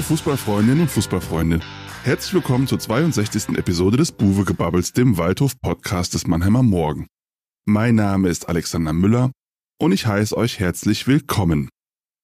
Liebe Fußballfreundinnen und Fußballfreunde, herzlich willkommen zur 62. Episode des Buwe Gebabbels, dem Waldhof Podcast des Mannheimer Morgen. Mein Name ist Alexander Müller und ich heiße euch herzlich willkommen.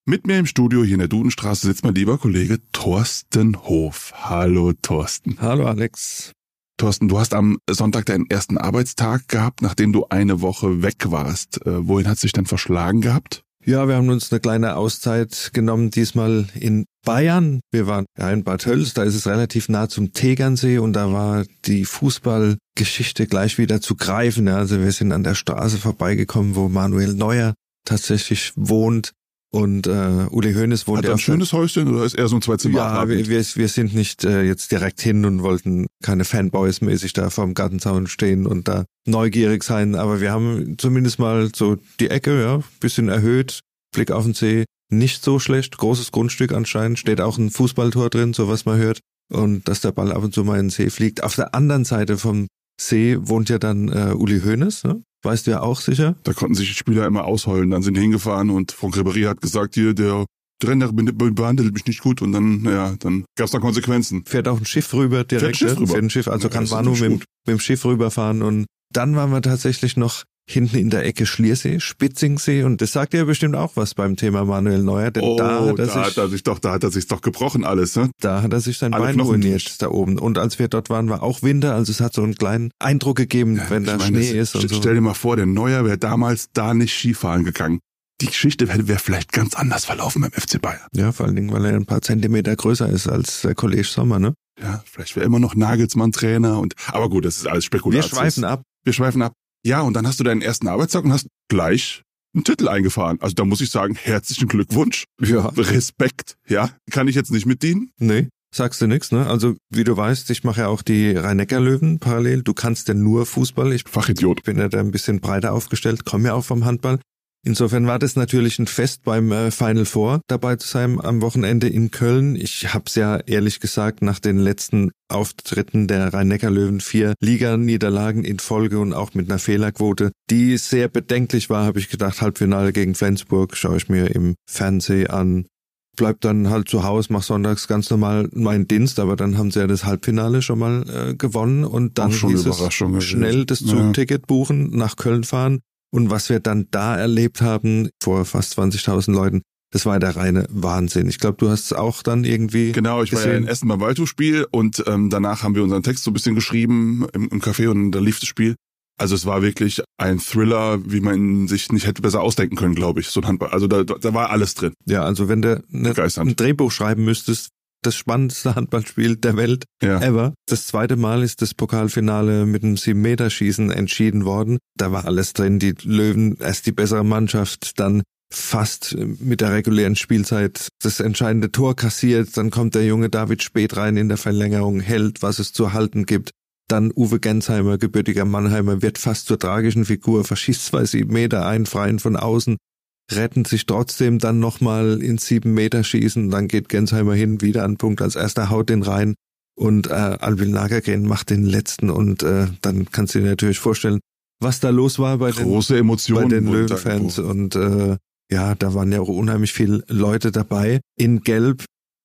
Mit mir im Studio hier in der Dudenstraße sitzt mein lieber Kollege Thorsten Hof. Hallo Thorsten. Hallo Alex. Thorsten, du hast am Sonntag deinen ersten Arbeitstag gehabt, nachdem du eine Woche weg warst. Äh, wohin hat sich denn verschlagen gehabt? Ja, wir haben uns eine kleine Auszeit genommen, diesmal in Bayern. Wir waren ja in Bad Hölz, da ist es relativ nah zum Tegernsee und da war die Fußballgeschichte gleich wieder zu greifen. Also wir sind an der Straße vorbeigekommen, wo Manuel Neuer tatsächlich wohnt. Und äh, Uli Hoeneß wohnt Hat er ein schönes Häuschen oder ist er so ein Zwei-Zimmer? Ja, wir, wir, wir sind nicht äh, jetzt direkt hin und wollten keine Fanboys mäßig da vorm Gartenzaun stehen und da neugierig sein, aber wir haben zumindest mal so die Ecke, ja, bisschen erhöht, Blick auf den See, nicht so schlecht, großes Grundstück anscheinend, steht auch ein Fußballtor drin, so was man hört und dass der Ball ab und zu mal in den See fliegt. Auf der anderen Seite vom See wohnt ja dann äh, Uli Hoeneß, ne? Weißt du ja auch sicher. Da konnten sich die Spieler immer ausheulen. Dann sind die hingefahren und Franck Ribéry hat gesagt, hier, der Trainer behandelt mich nicht gut und dann, ja, dann gab es da Konsequenzen. Fährt auch ein Schiff rüber direkt. Fährt ein Schiff rüber. Fährt ein Schiff, also Ja, kann Manu mit, mit dem Schiff rüberfahren und dann waren wir tatsächlich noch hinten in der Ecke Schliersee, Spitzingsee und das sagt ja bestimmt auch was beim Thema Manuel Neuer, denn Oh, da, hat er da sich, hat er sich doch, da hat er sich doch gebrochen alles, ne? da hat er sich sein Alle Bein ruiniert da oben und als wir dort waren, war auch Winter, also es hat so einen kleinen Eindruck gegeben, wenn Ich da meine, Schnee das- ist und so. Stell dir mal vor, der Neuer wäre damals da nicht Skifahren gegangen. Die Geschichte wäre wär vielleicht ganz anders verlaufen beim FC Bayern. Ja, vor allen Dingen, weil er ein paar Zentimeter größer ist als der Kollege Sommer, ne? Ja, vielleicht wäre immer noch Nagelsmann Trainer und, aber gut, das ist alles Wir Spekulation. schweifen ab. Wir schweifen ab. Ja, und dann hast du deinen ersten Arbeitstag und hast gleich einen Titel eingefahren. Also da muss ich sagen, herzlichen Glückwunsch. Ja. Respekt, ja. Kann ich jetzt nicht mitdienen? Nee, sagst du nix, ne? Also, wie du weißt, ich mache ja auch die Rhein-Neckar-Löwen parallel. Du kannst ja nur Fußball. Ich Fachidiot. bin ja da ein bisschen breiter aufgestellt, komme ja auch vom Handball. Insofern war das natürlich ein Fest beim äh, Final Four dabei zu sein am Wochenende in Köln. Ich hab's ja ehrlich gesagt nach den letzten Auftritten der Rhein-Neckar-Löwen vier Liga-Niederlagen in Folge und auch mit einer Fehlerquote, die sehr bedenklich war, habe ich gedacht, Halbfinale gegen Flensburg schaue ich mir im Fernsehen an. Bleib dann halt zu Hause, mach sonntags ganz normal meinen Dienst, aber dann haben sie ja das Halbfinale schon mal äh, gewonnen und dann hieß es schnell das Ja. Zugticket buchen, nach Köln fahren und was wir dann da erlebt haben vor fast 20.000 Leuten, das war der reine Wahnsinn. Ich glaube, du hast es auch dann irgendwie Genau, ich war ja gesehen. in Essen beim Waldhofspiel und ähm, danach haben wir unseren Text so ein bisschen geschrieben im, im Café und da lief das Spiel. Also es war wirklich ein Thriller, wie man sich nicht hätte besser ausdenken können, glaube ich, so ein Handball. Also da, da war alles drin. Ja, also wenn du ne, ein Drehbuch schreiben müsstest, das spannendste Handballspiel der Welt Ja. ever. Das zweite Mal ist das Pokalfinale mit einem 7-Meter-Schießen entschieden worden. Da war alles drin. Die Löwen erst die bessere Mannschaft, dann fast mit der regulären Spielzeit das entscheidende Tor kassiert. Dann kommt der junge David spät rein in der Verlängerung, hält, was es zu halten gibt. Dann Uwe Gensheimer, gebürtiger Mannheimer, wird fast zur tragischen Figur, verschießt zwei sieben Meter ein, freien von außen, retten sich trotzdem dann nochmal ins sieben Meter schießen. Dann geht Gensheimer hin, wieder an den Punkt als erster, haut den rein und äh, Alvin Lagergren macht den letzten und äh, dann kannst du dir natürlich vorstellen, was da los war bei den, Große bei Emotionen. den wurden da Löwenfans und äh, ja, da waren ja auch unheimlich viele Leute dabei in Gelb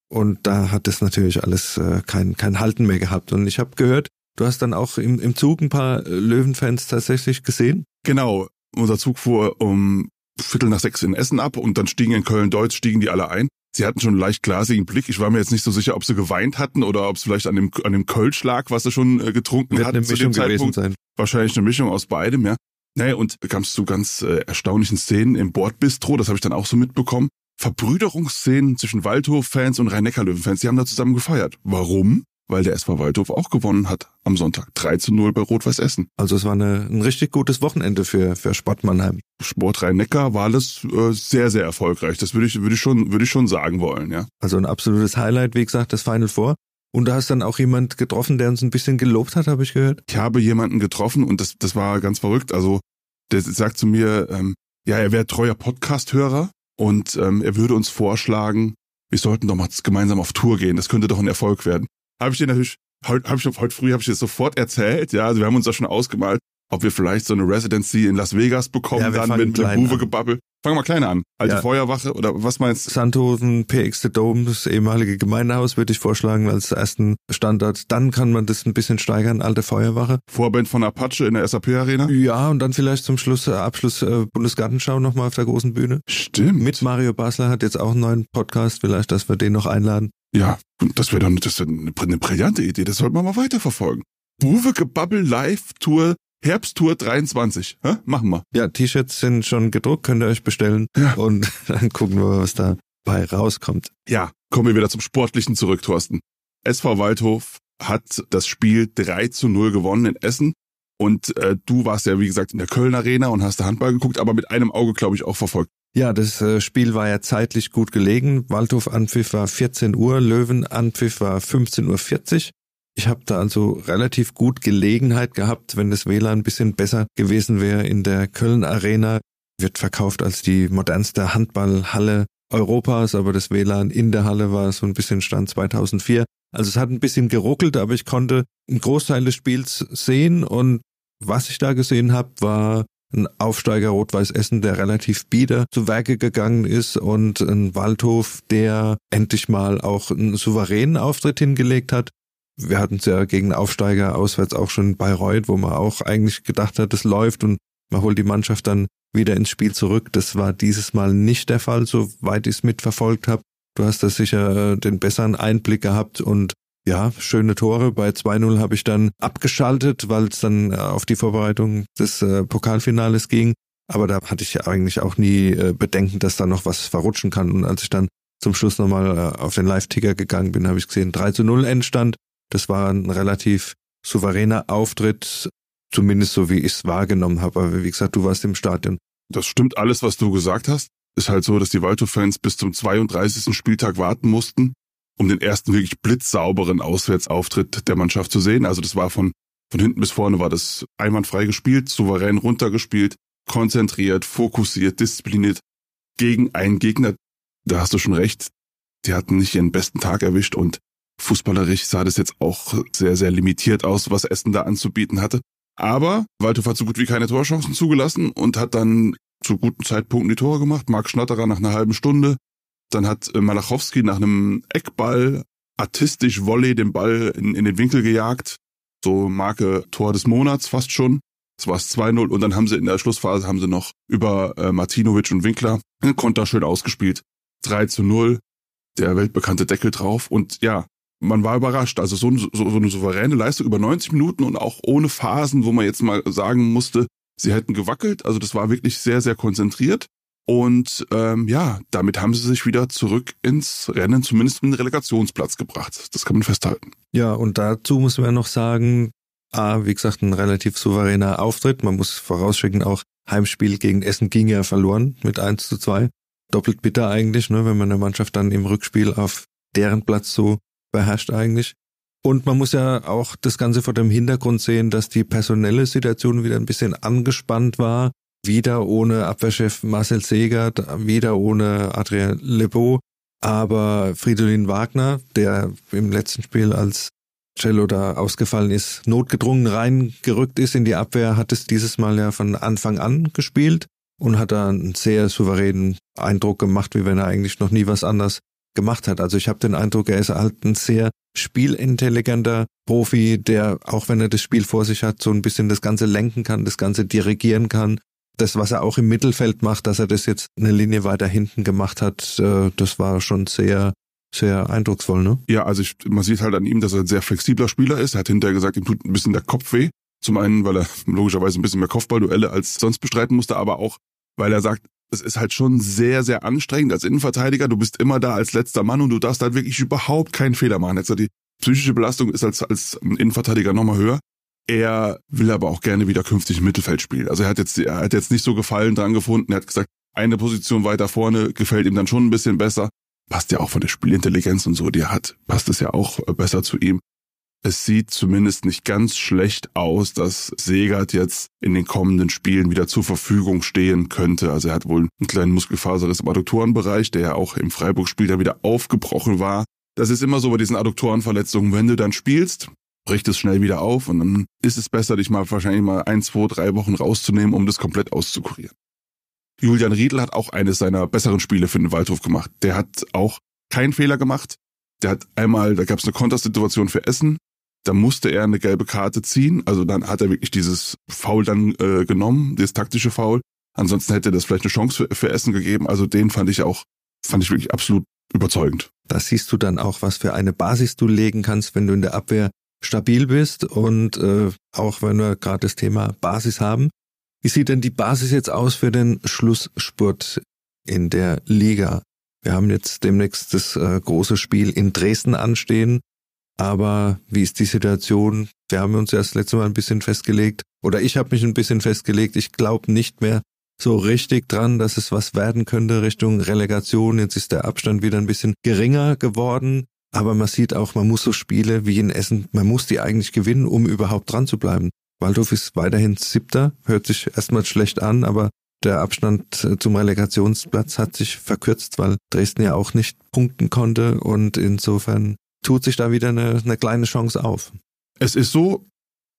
und da hat es natürlich alles äh, kein, kein Halten mehr gehabt und ich habe gehört, du hast dann auch im, im Zug ein paar äh, Löwenfans tatsächlich gesehen. Genau, unser Zug fuhr um Viertel nach sechs in Essen ab und dann stiegen in Köln-Deutz, stiegen die alle ein. Sie hatten schon einen leicht glasigen Blick. Ich war mir jetzt nicht so sicher, ob sie geweint hatten oder ob es vielleicht an dem, an dem Kölsch lag, was sie schon äh, getrunken Wird hatten eine zu dem Zeitpunkt. sein. Wahrscheinlich eine Mischung aus beidem, ja. Naja, und kamst zu ganz äh, erstaunlichen Szenen im Bordbistro, das habe ich dann auch so mitbekommen. Verbrüderungsszenen zwischen Waldhof-Fans und Rhein-Neckar-Löwen-Fans, die haben da zusammen gefeiert. Warum? Weil der SV Waldhof auch gewonnen hat am Sonntag. 3 zu 0 bei Rot-Weiß Essen. Also es war eine, ein richtig gutes Wochenende für, für Sport Mannheim. Sport Rhein-Neckar war alles äh, sehr, sehr erfolgreich. Das würde ich, würde ich schon, würde ich schon sagen wollen, ja. Also ein absolutes Highlight, wie gesagt, das Final Four. Und da hast dann auch jemand getroffen, der uns ein bisschen gelobt hat, habe ich gehört. Ich habe jemanden getroffen und das, das war ganz verrückt. Also, der sagt zu mir, ähm, ja, er wäre treuer Podcast-Hörer und ähm, er würde uns vorschlagen, wir sollten doch mal gemeinsam auf Tour gehen. Das könnte doch ein Erfolg werden. Habe ich dir natürlich, heute, hab ich, heute früh habe ich dir sofort erzählt. Ja, also wir haben uns da schon ausgemalt, ob wir vielleicht so eine Residency in Las Vegas bekommen, Ja, dann mit, mit dem Fangen wir kleiner an. Alte Ja. Feuerwache oder was meinst du? Sandhosen, PX The Dome, das ehemalige Gemeindehaus, würde ich vorschlagen als ersten Standard. Dann kann man das ein bisschen steigern, alte Feuerwache. Vorband von Apache in der SAP-Arena? Ja, und dann vielleicht zum Schluss, äh, Abschluss äh, Bundesgartenschau nochmal auf der großen Bühne. Stimmt. Mit Mario Basler hat jetzt auch einen neuen Podcast, vielleicht, dass wir den noch einladen. Ja, das wäre doch das wär eine, eine brillante Idee. Das sollten wir mal weiterverfolgen. Buwe Gebabbel Live Tour Herbsttour 23. Hä? Machen wir. Ja, T-Shirts sind schon gedruckt, könnt ihr euch bestellen. Ja. Und dann gucken wir, was dabei rauskommt. Ja, kommen wir wieder zum Sportlichen zurück, Thorsten. SV Waldhof hat das Spiel 3 zu 0 gewonnen in Essen. Und äh, du warst ja, wie gesagt, in der Köln Arena und hast da Handball geguckt, aber mit einem Auge, glaube ich, auch verfolgt. Ja, das äh, Spiel war ja zeitlich gut gelegen. Waldhof Anpfiff war 14 Uhr, Löwen Anpfiff war 15.40 Uhr. Ich habe da also relativ gut Gelegenheit gehabt, wenn das WLAN ein bisschen besser gewesen wäre in der Köln Arena. Wird verkauft als die modernste Handballhalle Europas, aber das WLAN in der Halle war so ein bisschen Stand 2004. Also es hat ein bisschen geruckelt, aber ich konnte einen Großteil des Spiels sehen und was ich da gesehen habe, war ein Aufsteiger Rot-Weiß Essen, der relativ bieder zu Werke gegangen ist und ein Waldhof, der endlich mal auch einen souveränen Auftritt hingelegt hat. Wir hatten es ja gegen Aufsteiger auswärts auch schon Bayreuth, wo man auch eigentlich gedacht hat, es läuft und man holt die Mannschaft dann wieder ins Spiel zurück. Das war dieses Mal nicht der Fall, soweit ich es mitverfolgt habe. Du hast da sicher äh, den besseren Einblick gehabt und ja, schöne Tore. Bei 2-0 habe ich dann abgeschaltet, weil es dann äh, auf die Vorbereitung des äh, Pokalfinales ging. Aber da hatte ich ja eigentlich auch nie äh, Bedenken, dass da noch was verrutschen kann. Und als ich dann zum Schluss nochmal äh, auf den Live-Ticker gegangen bin, habe ich gesehen, 3 zu 0 Endstand. Das war ein relativ souveräner Auftritt, zumindest so wie ich es wahrgenommen habe. Aber wie gesagt, du warst im Stadion. Das stimmt alles, was du gesagt hast. Ist halt so, dass die Waldhof-Fans bis zum 32. Spieltag warten mussten, um den ersten wirklich blitzsauberen Auswärtsauftritt der Mannschaft zu sehen. Also das war von, von hinten bis vorne war das einwandfrei gespielt, souverän runtergespielt, konzentriert, fokussiert, diszipliniert gegen einen Gegner. Da hast du schon recht. Die hatten nicht ihren besten Tag erwischt und fußballerisch sah das jetzt auch sehr, sehr limitiert aus, was Essen da anzubieten hatte. Aber Waldhof hat so gut wie keine Torchancen zugelassen und hat dann zu guten Zeitpunkten die Tore gemacht. Marc Schnatterer nach einer halben Stunde. Dann hat äh, Malachowski nach einem Eckball artistisch Volley den Ball in, in den Winkel gejagt. So Marke Tor des Monats fast schon. Das war es 2-0 und dann haben sie in der Schlussphase haben sie noch über äh, Martinovic und Winkler einen Konter schön ausgespielt. 3 zu 0, der weltbekannte Deckel drauf und ja, man war überrascht. Also so, so, so eine souveräne Leistung über 90 Minuten und auch ohne Phasen, wo man jetzt mal sagen musste, sie hätten gewackelt. Also das war wirklich sehr, sehr konzentriert. Und ähm, ja, damit haben sie sich wieder zurück ins Rennen, zumindest in den Relegationsplatz gebracht. Das kann man festhalten. Ja, und dazu muss man noch sagen, A, wie gesagt, ein relativ souveräner Auftritt. Man muss vorausschicken, auch Heimspiel gegen Essen ging ja verloren mit 1 zu 2. Doppelt bitter eigentlich, ne, wenn man eine Mannschaft dann im Rückspiel auf deren Platz so beherrscht eigentlich. Und man muss ja auch das Ganze vor dem Hintergrund sehen, dass die personelle Situation wieder ein bisschen angespannt war. Wieder ohne Abwehrchef Marcel Segert, wieder ohne Adrien Lebeau, aber Fridolin Wagner, der im letzten Spiel als Cello da ausgefallen ist, notgedrungen reingerückt ist in die Abwehr, hat es dieses Mal ja von Anfang an gespielt und hat da einen sehr souveränen Eindruck gemacht, wie wenn er eigentlich noch nie was anderes gemacht hat. Also ich habe den Eindruck, er ist halt ein sehr spielintelligenter Profi, der, auch wenn er das Spiel vor sich hat, so ein bisschen das Ganze lenken kann, das Ganze dirigieren kann. Das, was er auch im Mittelfeld macht, dass er das jetzt eine Linie weiter hinten gemacht hat, äh, das war schon sehr, sehr eindrucksvoll, ne? Ja, also ich, man sieht halt an ihm, dass er ein sehr flexibler Spieler ist. Er hat hinterher gesagt, ihm tut ein bisschen der Kopf weh. Zum einen, weil er logischerweise ein bisschen mehr Kopfballduelle als sonst bestreiten musste, aber auch, weil er sagt, es ist halt schon sehr, sehr anstrengend als Innenverteidiger. Du bist immer da als letzter Mann und du darfst halt wirklich überhaupt keinen Fehler machen. Jetzt die psychische Belastung ist als, als Innenverteidiger nochmal höher. Er will aber auch gerne wieder künftig im Mittelfeld spielen. Also er hat jetzt, er hat jetzt nicht so Gefallen dran gefunden. Er hat gesagt, eine Position weiter vorne gefällt ihm dann schon ein bisschen besser. Passt ja auch von der Spielintelligenz und so, die er hat, passt es ja auch besser zu ihm. Es sieht zumindest nicht ganz schlecht aus, dass Segert jetzt in den kommenden Spielen wieder zur Verfügung stehen könnte. Also er hat wohl einen kleinen Muskelfaserriss im Adduktorenbereich, der ja auch im Freiburg-Spiel dann wieder aufgebrochen war. Das ist immer so bei diesen Adduktorenverletzungen, wenn du dann spielst, bricht es schnell wieder auf und dann ist es besser, dich mal wahrscheinlich mal ein, zwei, drei Wochen rauszunehmen, um das komplett auszukurieren. Julian Riedl hat auch eines seiner besseren Spiele für den Waldhof gemacht. Der hat auch keinen Fehler gemacht. Der hat einmal, da gab es eine Kontersituation für Essen, da musste er eine gelbe Karte ziehen. Also dann hat er wirklich dieses Foul dann äh, genommen, dieses taktische Foul. Ansonsten hätte das vielleicht eine Chance für, für Essen gegeben. Also den fand ich auch, fand ich wirklich absolut überzeugend. Da siehst du dann auch, was für eine Basis du legen kannst, wenn du in der Abwehr stabil bist und äh, auch wenn wir gerade das Thema Basis haben. Wie sieht denn die Basis jetzt aus für den Schlussspurt in der Liga? Wir haben jetzt demnächst das äh, große Spiel in Dresden anstehen. Aber wie ist die Situation? Wir haben uns ja das letzte Mal ein bisschen festgelegt, oder ich habe mich ein bisschen festgelegt. Ich glaube nicht mehr so richtig dran, dass es was werden könnte Richtung Relegation. Jetzt ist der Abstand wieder ein bisschen geringer geworden. Aber man sieht auch, man muss so Spiele wie in Essen, man muss die eigentlich gewinnen, um überhaupt dran zu bleiben. Waldhof ist weiterhin siebter, hört sich erstmal schlecht an, aber der Abstand äh, zum Relegationsplatz hat sich verkürzt, weil Dresden ja auch nicht punkten konnte und insofern tut sich da wieder eine, eine kleine Chance auf. Es ist so,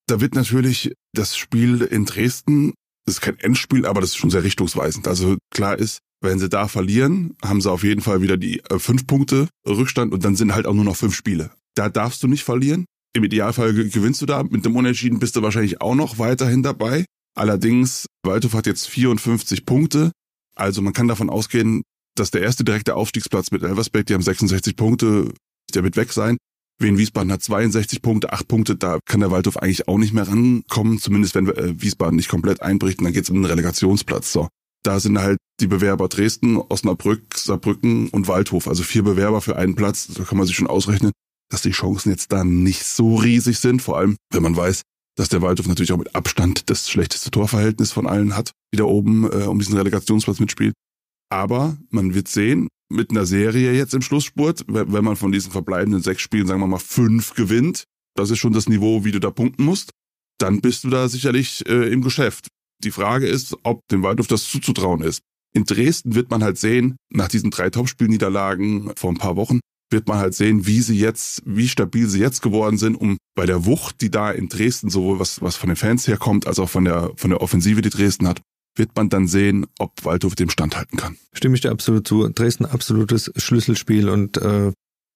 da wird natürlich das Spiel in Dresden, das ist kein Endspiel, aber das ist schon sehr richtungsweisend. Also klar ist, wenn sie da verlieren, haben sie auf jeden Fall wieder die äh, fünf Punkte Rückstand und dann sind halt auch nur noch fünf Spiele. Da darfst du nicht verlieren. Im Idealfall gewinnst du da. Mit dem Unentschieden bist du wahrscheinlich auch noch weiterhin dabei. Allerdings, Waldhof hat jetzt 54 Punkte. Also man kann davon ausgehen, dass der erste direkte Aufstiegsplatz mit Elversberg, die haben 66 Punkte, der wird weg sein. Wien Wiesbaden hat 62 Punkte, 8 Punkte, da kann der Waldhof eigentlich auch nicht mehr rankommen, zumindest wenn äh, Wiesbaden nicht komplett einbricht und dann geht es um den Relegationsplatz. So. Da sind halt die Bewerber Dresden, Osnabrück, Saarbrücken und Waldhof. Also vier Bewerber für einen Platz. Da kann man sich schon ausrechnen, dass die Chancen jetzt da nicht so riesig sind. Vor allem, wenn man weiß, dass der Waldhof natürlich auch mit Abstand das schlechteste Torverhältnis von allen hat, die da oben äh, um diesen Relegationsplatz mitspielt. Aber man wird sehen, mit einer Serie jetzt im Schlussspurt, wenn man von diesen verbleibenden sechs Spielen, sagen wir mal, fünf gewinnt, das ist schon das Niveau, wie du da punkten musst, dann bist du da sicherlich äh, im Geschäft. Die Frage ist, ob dem Waldhof das zuzutrauen ist. In Dresden wird man halt sehen, nach diesen drei Topspielniederlagen vor ein paar Wochen, wird man halt sehen, wie sie jetzt, wie stabil sie jetzt geworden sind, um bei der Wucht, die da in Dresden sowohl was, was von den Fans herkommt, als auch von der, von der Offensive, die Dresden hat, wird man dann sehen, ob Waldhof dem standhalten kann. Stimme ich dir absolut zu. Dresden absolutes Schlüsselspiel und äh,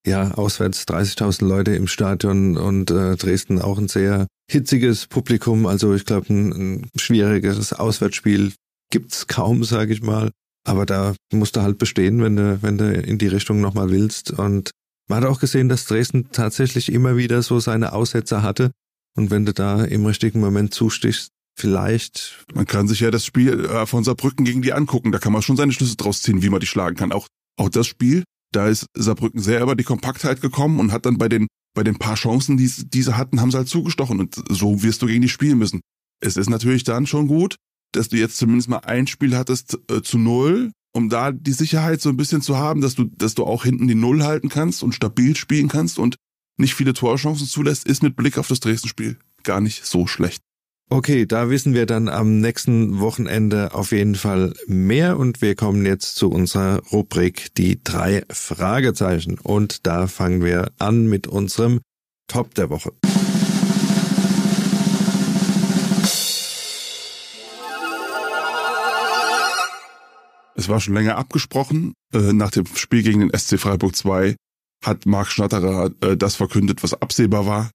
ja, auswärts 30.000 Leute im Stadion und äh, Dresden auch ein sehr hitziges Publikum. Also ich glaube, ein, ein schwieriges Auswärtsspiel gibt's kaum, sage ich mal. Aber da musst du halt bestehen, wenn du, wenn du in die Richtung nochmal willst. Und man hat auch gesehen, dass Dresden tatsächlich immer wieder so seine Aussetzer hatte. Und wenn du da im richtigen Moment zustichst, vielleicht. Man kann sich ja das Spiel äh, von Saarbrücken gegen die angucken. Da kann man schon seine Schlüsse draus ziehen, wie man die schlagen kann. Auch, auch das Spiel da ist Saarbrücken sehr über die Kompaktheit gekommen und hat dann bei den, bei den paar Chancen, die diese hatten, haben sie halt zugestochen und so wirst du gegen die spielen müssen. Es ist natürlich dann schon gut, dass du jetzt zumindest mal ein Spiel hattest äh, zu null, um da die Sicherheit so ein bisschen zu haben, dass du, dass du auch hinten die Null halten kannst und stabil spielen kannst und nicht viele Torchancen zulässt, ist mit Blick auf das Dresden-Spiel gar nicht so schlecht. Okay, da wissen wir dann am nächsten Wochenende auf jeden Fall mehr und wir kommen jetzt zu unserer Rubrik die drei Fragezeichen und da fangen wir an mit unserem Top der Woche. Es war schon länger abgesprochen. Äh, nach dem Spiel gegen den SC Freiburg 2 hat Marc Schnatterer äh, das verkündet, was absehbar war.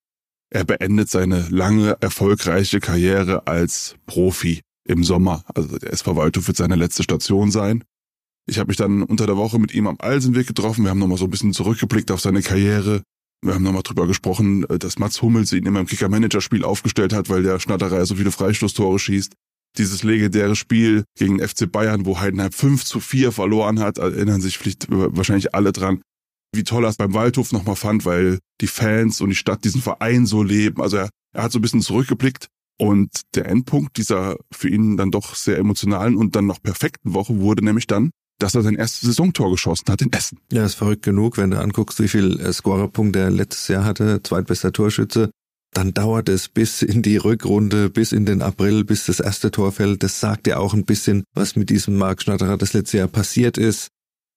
Er beendet seine lange, erfolgreiche Karriere als Profi im Sommer. Also der SV Waldhof wird seine letzte Station sein. Ich habe mich dann unter der Woche mit ihm am Alsenweg getroffen. Wir haben nochmal so ein bisschen zurückgeblickt auf seine Karriere. Wir haben nochmal drüber gesprochen, dass Mats Hummels ihn immer im Kicker-Manager-Spiel aufgestellt hat, weil der Schnatterer so viele Freistoßtore schießt. Dieses legendäre Spiel gegen FC Bayern, wo Heidenheim 5 zu 4 verloren hat, erinnern sich vielleicht wahrscheinlich alle dran wie toll er es beim Waldhof nochmal fand, weil die Fans und die Stadt diesen Verein so leben. Also er, er hat so ein bisschen zurückgeblickt und der Endpunkt dieser für ihn dann doch sehr emotionalen und dann noch perfekten Woche wurde nämlich dann, dass er sein erstes Saisontor geschossen hat in Essen. Ja, ist verrückt genug, wenn du anguckst, wie viel äh, Scorerpunkte er letztes Jahr hatte, zweitbester Torschütze. Dann dauert es bis in die Rückrunde, bis in den April, bis das erste Tor fällt. Das sagt ja auch ein bisschen, was mit diesem Marc Schnatterer das letzte Jahr passiert ist.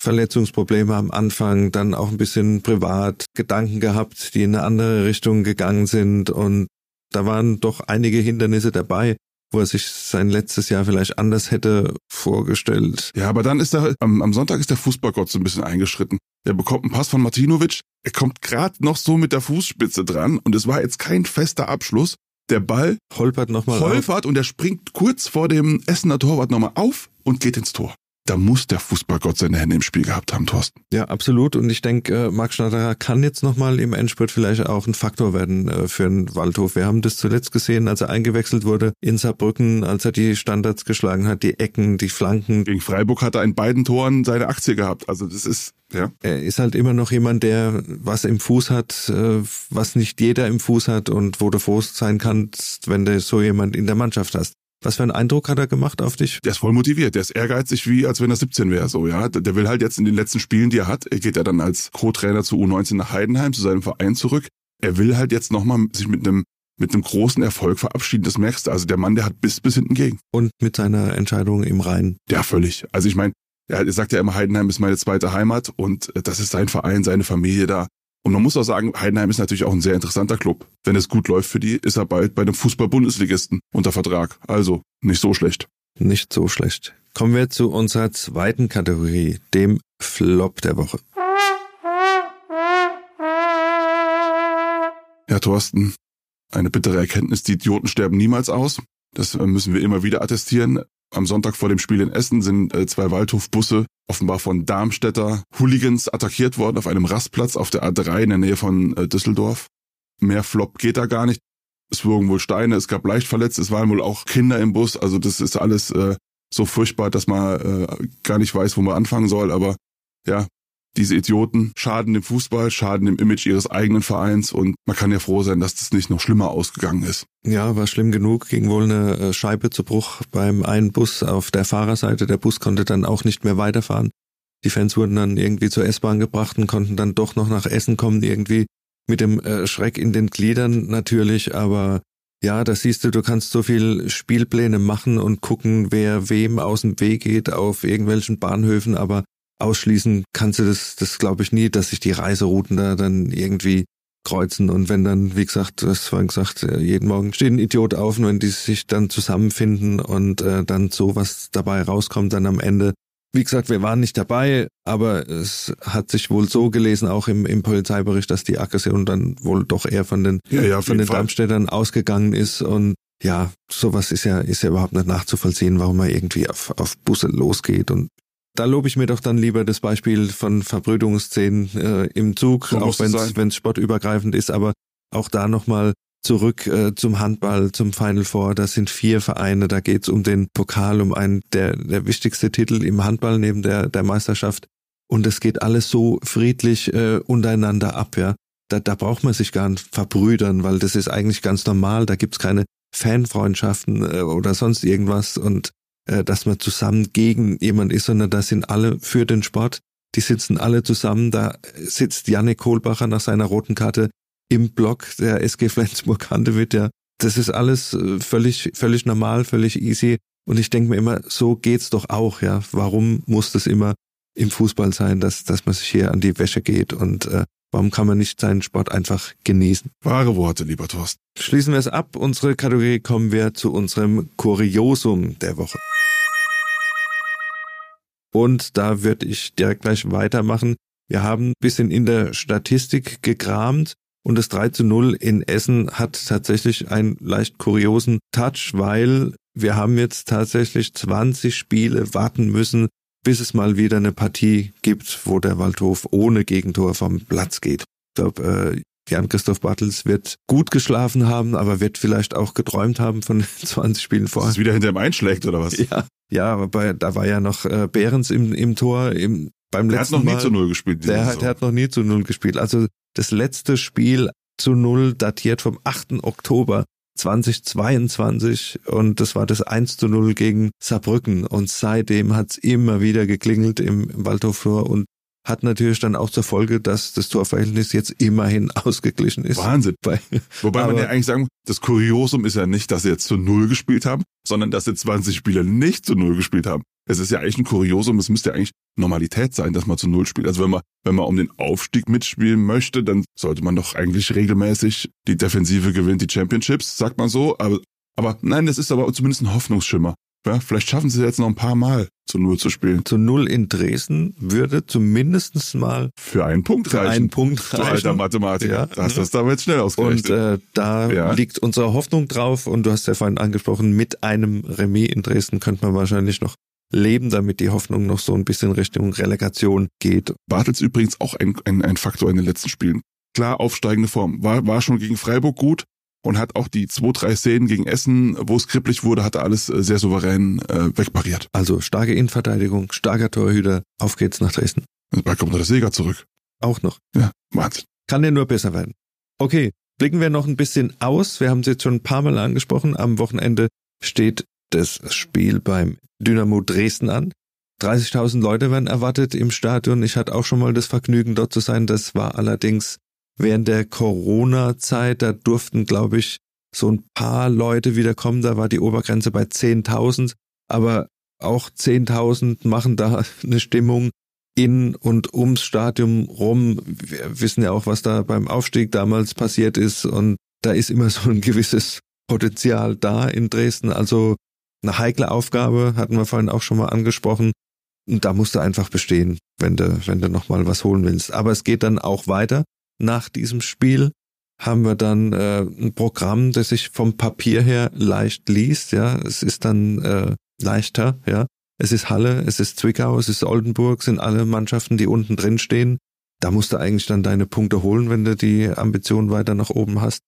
Verletzungsprobleme am Anfang, dann auch ein bisschen privat Gedanken gehabt, die in eine andere Richtung gegangen sind und da waren doch einige Hindernisse dabei, wo er sich sein letztes Jahr vielleicht anders hätte vorgestellt. Ja, aber dann ist er, am, am Sonntag ist der Fußballgott so ein bisschen eingeschritten. Er bekommt einen Pass von Martinovic, er kommt gerade noch so mit der Fußspitze dran und es war jetzt kein fester Abschluss. Der Ball holpert nochmal holpert und er springt kurz vor dem Essener Torwart nochmal auf und geht ins Tor da muss der Fußballgott seine Hände im Spiel gehabt haben, Thorsten. Ja, absolut. Und ich denke, äh, Marc Schnatterer kann jetzt nochmal im Endspurt vielleicht auch ein Faktor werden äh, für den Waldhof. Wir haben das zuletzt gesehen, als er eingewechselt wurde in Saarbrücken, als er die Standards geschlagen hat, die Ecken, die Flanken. Gegen Freiburg hat er in beiden Toren seine Aktie gehabt. Also das ist, ja. Er ist halt immer noch jemand, der was im Fuß hat, äh, was nicht jeder im Fuß hat und wo du froh sein kannst, wenn du so jemand in der Mannschaft hast. Was für einen Eindruck hat er gemacht auf dich? Der ist voll motiviert. Der ist ehrgeizig, wie als wenn er 17 wäre. So, ja. Der will halt jetzt in den letzten Spielen, die er hat, er geht ja dann als Co-Trainer zu U19 nach Heidenheim, zu seinem Verein zurück. Er will halt jetzt nochmal sich mit einem mit einem großen Erfolg verabschieden. Das merkst du. Also der Mann, der hat bis bis hinten gegen. Und mit seiner Entscheidung im Rhein. Ja, völlig. Also ich meine, er sagt ja immer, Heidenheim ist meine zweite Heimat und das ist sein Verein, seine Familie da. Und man muss auch sagen, Heidenheim ist natürlich auch ein sehr interessanter Club. Wenn es gut läuft für die, ist er bald bei einem Fußball-Bundesligisten unter Vertrag. Also nicht so schlecht. Nicht so schlecht. Kommen wir zu unserer zweiten Kategorie, dem Flop der Woche. Ja, Thorsten, eine bittere Erkenntnis, die Idioten sterben niemals aus. Das müssen wir immer wieder attestieren. Am Sonntag vor dem Spiel in Essen sind äh, zwei Waldhofbusse offenbar von Darmstädter Hooligans attackiert worden auf einem Rastplatz auf der A3 in der Nähe von äh, Düsseldorf. Mehr Flop geht da gar nicht. Es wurden wohl Steine, es gab leicht verletzt, es waren wohl auch Kinder im Bus. Also das ist alles äh, so furchtbar, dass man äh, gar nicht weiß, wo man anfangen soll. Aber ja, diese Idioten schaden dem Fußball, schaden dem Image ihres eigenen Vereins und man kann ja froh sein, dass das nicht noch schlimmer ausgegangen ist. Ja, war schlimm genug, ging wohl eine äh, Scheibe zu Bruch beim einen Bus auf der Fahrerseite. Der Bus konnte dann auch nicht mehr weiterfahren. Die Fans wurden dann irgendwie zur S-Bahn gebracht und konnten dann doch noch nach Essen kommen, irgendwie mit dem äh, Schreck in den Gliedern natürlich, aber ja, da siehst du, du kannst so viel Spielpläne machen und gucken, wer wem aus dem Weg geht auf irgendwelchen Bahnhöfen, aber ausschließen. Kannst du das, das glaube ich nie, dass sich die Reiserouten da dann irgendwie kreuzen. Und wenn dann, wie gesagt, du hast vorhin gesagt, äh, jeden Morgen steht ein Idiot auf und wenn die sich dann zusammenfinden und äh, dann so was dabei rauskommt, dann am Ende, wie gesagt, wir waren nicht dabei, aber es hat sich wohl so gelesen, auch im, im Polizeibericht, dass die Aggression dann wohl doch eher von den, ja, ja, von den Fall. Darmstädtern ausgegangen ist. Und ja, sowas ist ja, ist ja überhaupt nicht nachzuvollziehen, warum man irgendwie auf, auf Busse losgeht und da lobe ich mir doch dann lieber das Beispiel von Verbrüdungsszenen äh, im Zug, So auch wenn es sportübergreifend ist, aber auch da nochmal zurück äh, zum Handball, zum Final Four. Das sind vier Vereine, da geht's um den Pokal, um einen der, der wichtigste Titel im Handball neben der, der Meisterschaft. Und es geht alles so friedlich äh, untereinander ab, ja. Da, da braucht man sich gar nicht verbrüdern, weil das ist eigentlich ganz normal. Da gibt's keine Fanfreundschaften äh, oder sonst irgendwas. Und dass man zusammen gegen jemand ist, sondern da sind alle für den Sport. Die sitzen alle zusammen. Da sitzt Janne Kohlbacher nach seiner roten Karte im Block der SG Flensburg-Handewitt. Ja, das ist alles äh, völlig, völlig normal, völlig easy. Und ich denke mir immer, so geht's doch auch. Ja, warum muss das immer im Fußball sein, dass dass man sich hier an die Wäsche geht und äh, Warum kann man nicht seinen Sport einfach genießen? Wahre Worte, lieber Thorsten. Schließen wir es ab. Unsere Kategorie kommen wir zu unserem Kuriosum der Woche. Und da würde ich direkt gleich weitermachen. Wir haben ein bisschen in der Statistik gekramt und das 3 zu 0 in Essen hat tatsächlich einen leicht kuriosen Touch, weil wir haben jetzt tatsächlich 20 Spiele warten müssen, bis es mal wieder eine Partie gibt, wo der Waldhof ohne Gegentor vom Platz geht. Ich glaube, äh, Jan-Christoph Bartels wird gut geschlafen haben, aber wird vielleicht auch geträumt haben von 20 Spielen vorher. Es wieder hinter ihm einschlägt, oder was? Ja, ja, aber bei, da war ja noch äh, Behrens im, im Tor im, beim der letzten hat noch Mal. nie zu Null gespielt. Der hat, der hat noch nie zu Null gespielt. Also das letzte Spiel zu Null datiert vom 8. Oktober 2022 und das war das 1 zu 0 gegen Saarbrücken und seitdem hat's immer wieder geklingelt im, im Waldhoftor und hat natürlich dann auch zur Folge, dass das Torverhältnis jetzt immerhin ausgeglichen ist. Wahnsinn. Bei, Wobei man aber- ja eigentlich sagen muss, das Kuriosum ist ja nicht, dass sie jetzt zu Null gespielt haben, sondern dass sie 20 Spieler nicht zu Null gespielt haben. Es ist ja eigentlich ein Kuriosum, es müsste ja eigentlich Normalität sein, dass man zu Null spielt. Also wenn man, wenn man um den Aufstieg mitspielen möchte, dann sollte man doch eigentlich regelmäßig die Defensive gewinnt die Championships, sagt man so. Aber Aber nein, das ist aber zumindest ein Hoffnungsschimmer. Ja, vielleicht schaffen sie es jetzt noch ein paar Mal zu Null zu spielen. Zu Null in Dresden würde zumindest mal für einen Punkt für reichen. einen Punkt Du reichen. alter Mathematiker. Ja, da hast ne? du das damals schnell Und ausgerechnet. äh, da Ja. liegt unsere Hoffnung drauf. Und du hast ja vorhin angesprochen, mit einem Remis in Dresden könnte man wahrscheinlich noch leben, damit die Hoffnung noch so ein bisschen Richtung Relegation geht. Bartels übrigens auch ein, ein, ein Faktor in den letzten Spielen. Klar, aufsteigende Form. War, war schon gegen Freiburg gut und hat auch die zwei, drei Szenen gegen Essen, wo es kribbelig wurde, hat er alles äh, sehr souverän äh, wegpariert. Also starke Innenverteidigung, starker Torhüter. Auf geht's nach Dresden. Und bald kommt noch der Sieger zurück. Auch noch. Ja, Wahnsinn. Kann ja nur besser werden. Okay, blicken wir noch ein bisschen aus. Wir haben es jetzt schon ein paar Mal angesprochen. Am Wochenende steht das Spiel beim Dynamo Dresden an. 30.000 Leute werden erwartet im Stadion. Ich hatte auch schon mal das Vergnügen, dort zu sein. Das war allerdings während der Corona-Zeit. Da durften, glaube ich, so ein paar Leute wieder kommen. Da war die Obergrenze bei 10.000. Aber auch 10.000 machen da eine Stimmung in und ums Stadion rum. Wir wissen ja auch, was da beim Aufstieg damals passiert ist. Und da ist immer so ein gewisses Potenzial da in Dresden. Also eine heikle Aufgabe, hatten wir vorhin auch schon mal angesprochen. Und da musst du einfach bestehen, wenn du, wenn du nochmal was holen willst. Aber es geht dann auch weiter. Nach diesem Spiel haben wir dann äh, ein Programm, das sich vom Papier her leicht liest. Ja, es ist dann äh, leichter. Ja, es ist Halle, es ist Zwickau, es ist Oldenburg, sind alle Mannschaften, die unten drin stehen. Da musst du eigentlich dann deine Punkte holen, wenn du die Ambition weiter nach oben hast.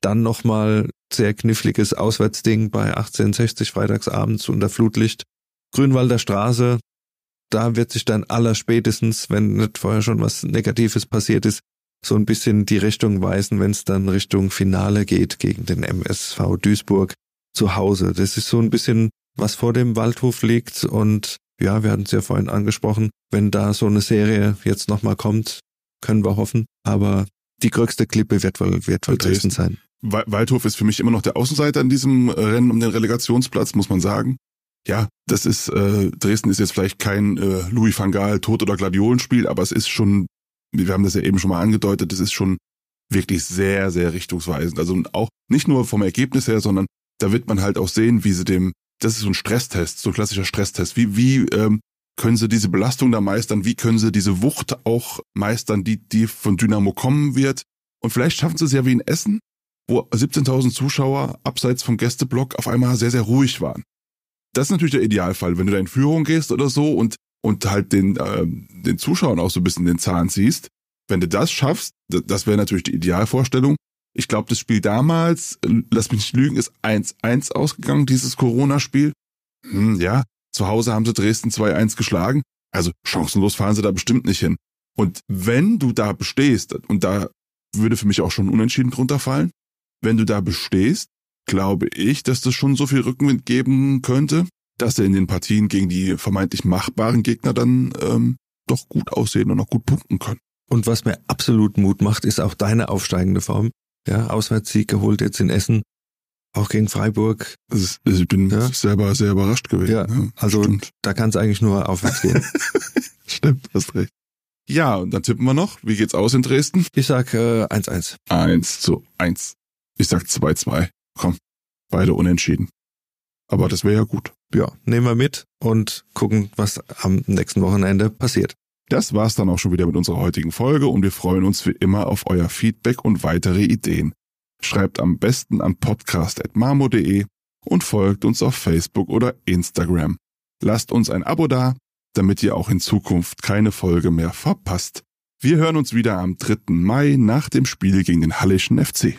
Dann nochmal sehr kniffliges Auswärtsding bei 1860 freitagsabends unter Flutlicht. Grünwalder Straße, da wird sich dann allerspätestens, wenn nicht vorher schon was Negatives passiert ist, so ein bisschen die Richtung weisen, wenn es dann Richtung Finale geht gegen den MSV Duisburg zu Hause. Das ist so ein bisschen, was vor dem Waldhof liegt und ja, wir hatten es ja vorhin angesprochen, wenn da so eine Serie jetzt nochmal kommt, können wir hoffen, aber die größte Klippe wird wohl, wird wohl Dresden. Sein. Wa- Waldhof ist für mich immer noch der Außenseiter in diesem äh, Rennen um den Relegationsplatz, muss man sagen. Ja, das ist, äh, Dresden ist jetzt vielleicht kein äh, Louis van Gaal Tod- oder Gladiolenspiel, aber es ist schon, wir haben das ja eben schon mal angedeutet, es ist schon wirklich sehr, sehr richtungsweisend. Also auch nicht nur vom Ergebnis her, sondern da wird man halt auch sehen, wie sie dem, das ist so ein Stresstest, so ein klassischer Stresstest. Wie, wie ähm, können sie diese Belastung da meistern? Wie können sie diese Wucht auch meistern, die, die von Dynamo kommen wird? Und vielleicht schaffen sie es ja wie in Essen, wo 17.000 Zuschauer abseits vom Gästeblock auf einmal sehr, sehr ruhig waren. Das ist natürlich der Idealfall, wenn du da in Führung gehst oder so und, und halt den, ähm, den Zuschauern auch so ein bisschen den Zahn ziehst. Wenn du das schaffst, das wäre natürlich die Idealvorstellung. Ich glaube, das Spiel damals, äh, lass mich nicht lügen, ist 1-1 ausgegangen, dieses Corona-Spiel. Hm, ja, zu Hause haben sie Dresden 2-1 geschlagen. Also chancenlos fahren sie da bestimmt nicht hin. Und wenn du da bestehst, und da würde für mich auch schon unentschieden drunter fallen, wenn du da bestehst, glaube ich, dass das schon so viel Rückenwind geben könnte, dass sie in den Partien gegen die vermeintlich machbaren Gegner dann ähm, doch gut aussehen und auch gut punkten können. Und was mir absolut Mut macht, ist auch deine aufsteigende Form. Ja, Auswärtssieg geholt jetzt in Essen, auch gegen Freiburg. Ist, also ich bin Ja. selber sehr überrascht gewesen. Ja, also Stimmt. da kann es eigentlich nur aufwärts gehen. Stimmt, hast recht. Ja, und dann tippen wir noch. Wie geht's aus in Dresden? Ich sag äh, 1-1. Eins zu eins. Ich sag 2-2. Komm, beide unentschieden. Aber das wäre ja gut. Ja, nehmen wir mit und gucken, was am nächsten Wochenende passiert. Das war's dann auch schon wieder mit unserer heutigen Folge und wir freuen uns wie immer auf euer Feedback und weitere Ideen. Schreibt am besten an podcast.marmo.de und folgt uns auf Facebook oder Instagram. Lasst uns ein Abo da, damit ihr auch in Zukunft keine Folge mehr verpasst. Wir hören uns wieder am 3. Mai nach dem Spiel gegen den Hallischen FC.